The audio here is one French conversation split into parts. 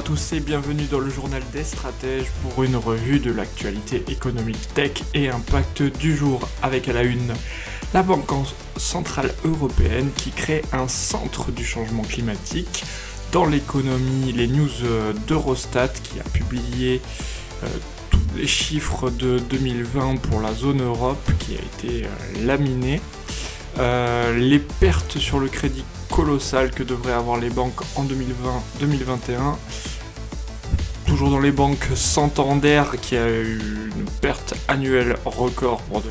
À tous et bienvenue dans le journal des stratèges pour une revue de l'actualité économique tech et impact du jour avec à la une la Banque Centrale Européenne qui crée un centre du changement climatique. Dans l'économie, les news d'Eurostat qui a publié euh, tous les chiffres de 2020 pour la zone Europe qui a été euh, laminé. Euh, les pertes sur le crédit colossal que devraient avoir les banques en 2020-2021. Toujours dans les banques Santander qui a eu une perte annuelle record pour 2020.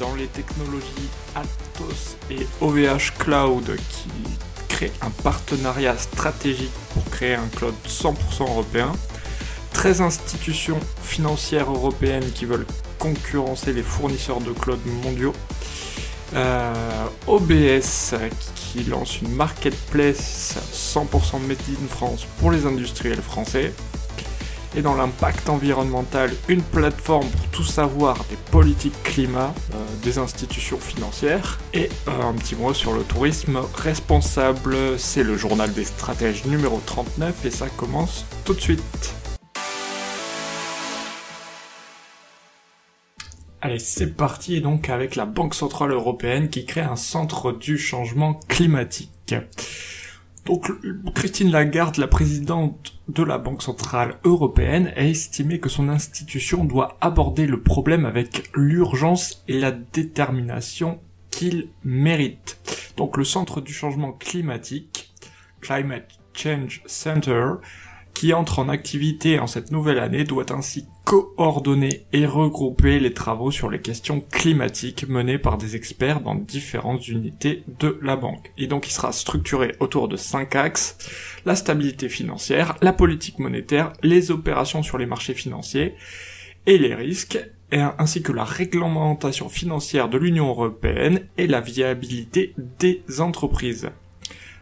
Dans les technologies Atos et OVH Cloud qui créent un partenariat stratégique pour créer un cloud 100% européen. 13 institutions financières européennes qui veulent concurrencer les fournisseurs de cloud mondiaux. Euh, OBS qui lance une marketplace 100% made in France pour les industriels français. Et dans l'impact environnemental, une plateforme pour tout savoir des politiques climat euh, des institutions financières. Et euh, un petit mot sur le tourisme responsable, c'est le journal des stratèges numéro 39 et ça commence tout de suite. Allez, c'est parti donc avec la Banque Centrale Européenne qui crée un centre du changement climatique. Donc Christine Lagarde, la présidente de la Banque Centrale Européenne, a estimé que son institution doit aborder le problème avec l'urgence et la détermination qu'il mérite. Donc le centre du changement climatique, Climate Change Center, qui entre en activité en cette nouvelle année doit ainsi coordonner et regrouper les travaux sur les questions climatiques menés par des experts dans différentes unités de la banque. Et donc il sera structuré autour de cinq axes, la stabilité financière, la politique monétaire, les opérations sur les marchés financiers et les risques, ainsi que la réglementation financière de l'Union européenne et la viabilité des entreprises.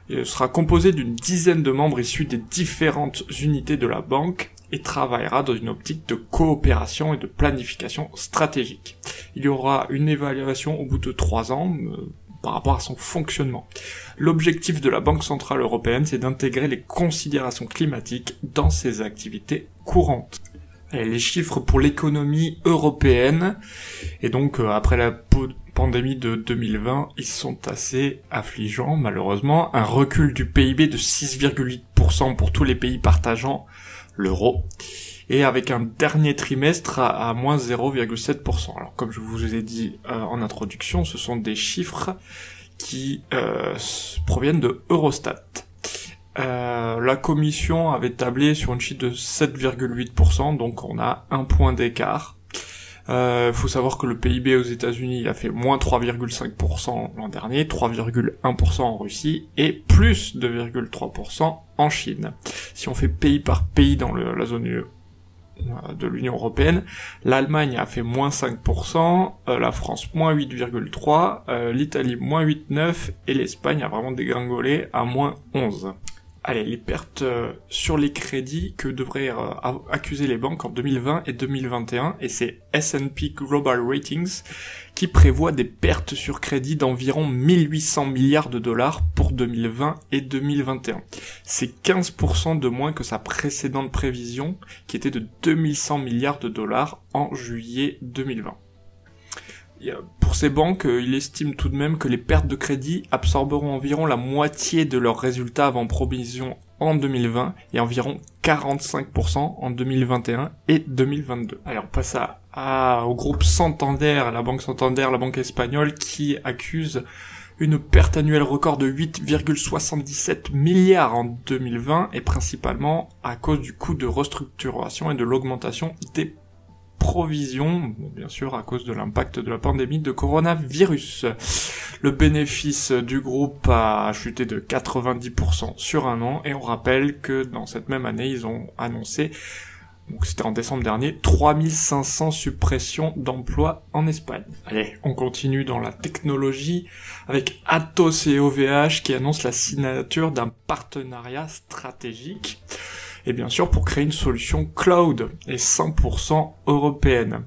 Il sera composé d'une dizaine de membres issus des différentes unités de la banque et travaillera dans une optique de coopération et de planification stratégique. Il y aura une évaluation au bout de trois ans euh, par rapport à son fonctionnement. L'objectif de la Banque Centrale Européenne, c'est d'intégrer les considérations climatiques dans ses activités courantes. les chiffres pour l'économie européenne, et donc euh, après la pandémie de 2020, ils sont assez affligeants malheureusement. Un recul du PIB de 6,8% pour tous les pays partageant l'euro. Et avec un dernier trimestre à, moins 0,7%. Alors comme je vous ai dit euh, en introduction, ce sont des chiffres qui euh, proviennent de Eurostat. Euh, la commission avait tablé sur une chiffre de 7,8%, donc on a un point d'écart il euh, faut savoir que le PIB aux États-Unis a fait moins 3,5% l'an dernier, 3,1% en Russie et plus 2,3% en Chine. Si on fait pays par pays dans la zone euh, de l'Union européenne, l'Allemagne a fait moins 5%, euh, la France moins 8,3%, l'Italie moins 8,9% et l'Espagne a vraiment dégringolé à moins 11% allez, les pertes euh, sur les crédits que devraient euh, accuser les banques en 2020 et 2021, et c'est S&P Global Ratings qui prévoit des pertes sur crédit d'environ 1800 milliards de dollars pour 2020 et 2021. C'est 15% de moins que sa précédente prévision, qui était de 2100 milliards de dollars en juillet 2020. Pour ces banques, euh, il estime tout de même que les pertes de crédit absorberont environ la moitié de leurs résultats avant provision en 2020 et environ 45% en 2021 et 2022. Alors on passe à, au groupe Santander, la banque Santander, la banque espagnole qui accuse une perte annuelle record de 8,77 milliards en 2020 et principalement à cause du coût de restructuration et de l'augmentation des provision, bien sûr à cause de l'impact de la pandémie de coronavirus. Le bénéfice du groupe a chuté de 90% sur un an et on rappelle que dans cette même année ils ont annoncé donc c'était en décembre dernier, 3500 suppressions d'emplois en Espagne. Allez, on continue dans la technologie avec Atos et OVH qui annoncent la signature d'un partenariat stratégique. Et bien sûr pour créer une solution cloud et 100% européenne.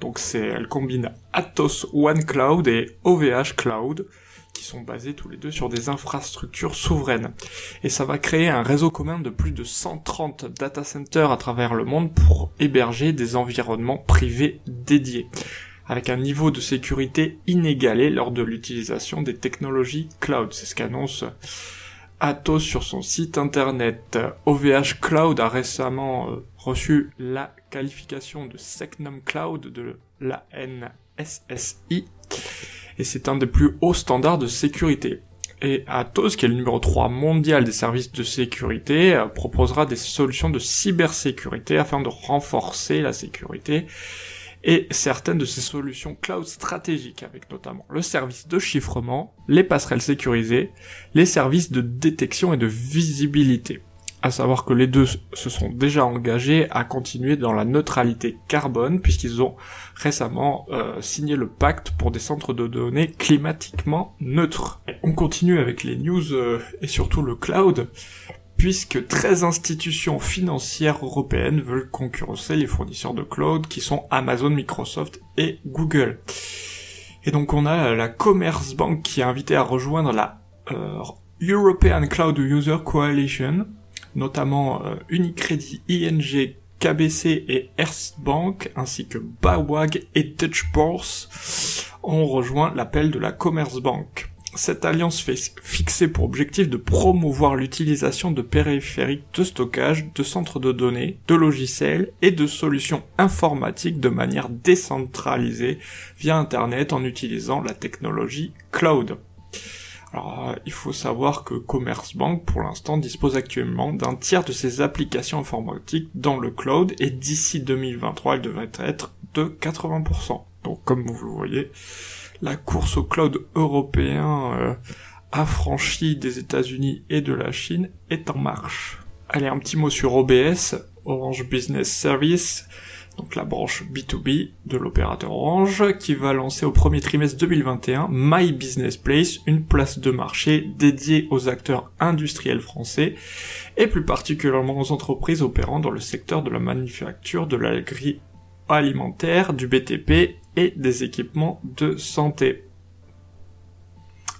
Donc c'est, elle combine Atos One Cloud et OVH Cloud qui sont basés tous les deux sur des infrastructures souveraines. Et ça va créer un réseau commun de plus de 130 data centers à travers le monde pour héberger des environnements privés dédiés avec un niveau de sécurité inégalé lors de l'utilisation des technologies cloud. C'est ce qu'annonce Atos sur son site internet. OVH Cloud a récemment euh, reçu la qualification de Secnum Cloud de la NSSI et c'est un des plus hauts standards de sécurité. Et Atos, qui est le numéro 3 mondial des services de sécurité, euh, proposera des solutions de cybersécurité afin de renforcer la sécurité et certaines de ces solutions cloud stratégiques, avec notamment le service de chiffrement, les passerelles sécurisées, les services de détection et de visibilité à savoir que les deux se sont déjà engagés à continuer dans la neutralité carbone puisqu'ils ont récemment euh, signé le pacte pour des centres de données climatiquement neutres. on continue avec les news euh, et surtout le cloud puisque 13 institutions financières européennes veulent concurrencer les fournisseurs de cloud qui sont Amazon, Microsoft et Google. Et donc on a la Commerce Bank qui est invitée à rejoindre la euh, European Cloud User Coalition notamment euh, Unicredit, ING, KBC et Erst Bank, ainsi que Bawag et Dutch ont rejoint l'appel de la Commerce Bank. Cette alliance fait fixer pour objectif de promouvoir l'utilisation de périphériques de stockage, de centres de données, de logiciels et de solutions informatiques de manière décentralisée via Internet en utilisant la technologie cloud. Alors, euh, il faut savoir que Commerzbank, pour l'instant, dispose actuellement d'un tiers de ses applications informatiques dans le cloud, et d'ici 2023, elle devrait être de 80%. Donc, comme vous le voyez, la course au cloud européen euh, affranchi des États-Unis et de la Chine est en marche. Allez, un petit mot sur OBS, Orange Business Service donc la branche B2B de l'opérateur Orange, qui va lancer au premier trimestre 2021 My Business Place, une place de marché dédiée aux acteurs industriels français, et plus particulièrement aux entreprises opérant dans le secteur de la manufacture, de l'agroalimentaire, du BTP et des équipements de santé.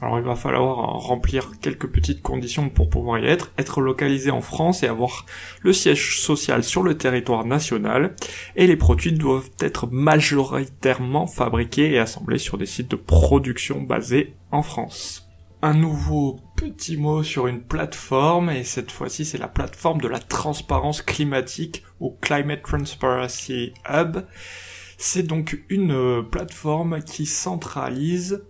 Alors il va falloir remplir quelques petites conditions pour pouvoir y être, être localisé en France et avoir le siège social sur le territoire national, et les produits doivent être majoritairement fabriqués et assemblés sur des sites de production basés en France. Un nouveau petit mot sur une plateforme, et cette fois-ci c'est la plateforme de la transparence climatique au Climate Transparency Hub. C'est donc une plateforme qui centralise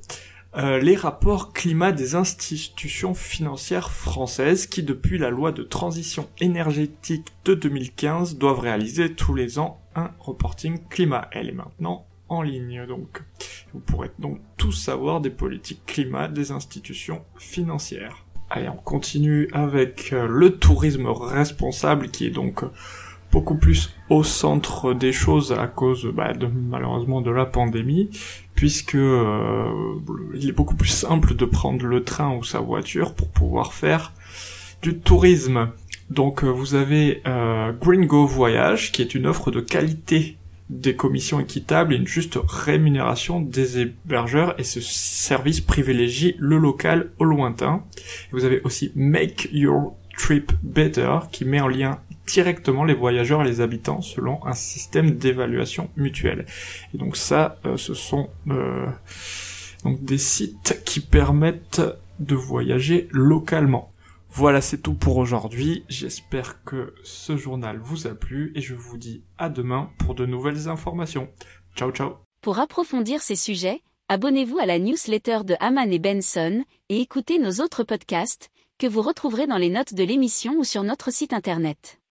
euh, les rapports climat des institutions financières françaises qui, depuis la loi de transition énergétique de 2015, doivent réaliser tous les ans un reporting climat. Elle est maintenant en ligne, donc vous pourrez donc tout savoir des politiques climat des institutions financières. Allez, on continue avec euh, le tourisme responsable qui est donc beaucoup plus au centre des choses à cause bah, de malheureusement de la pandémie puisque euh, il est beaucoup plus simple de prendre le train ou sa voiture pour pouvoir faire du tourisme. Donc euh, vous avez euh, Green Go Voyage qui est une offre de qualité des commissions équitables et une juste rémunération des hébergeurs et ce service privilégie le local au lointain. vous avez aussi Make Your Trip Better qui met en lien directement les voyageurs et les habitants selon un système d'évaluation mutuelle. Et donc ça, euh, ce sont euh, donc des sites qui permettent de voyager localement. Voilà, c'est tout pour aujourd'hui. J'espère que ce journal vous a plu et je vous dis à demain pour de nouvelles informations. Ciao ciao. Pour approfondir ces sujets, abonnez-vous à la newsletter de Haman et Benson et écoutez nos autres podcasts que vous retrouverez dans les notes de l'émission ou sur notre site internet.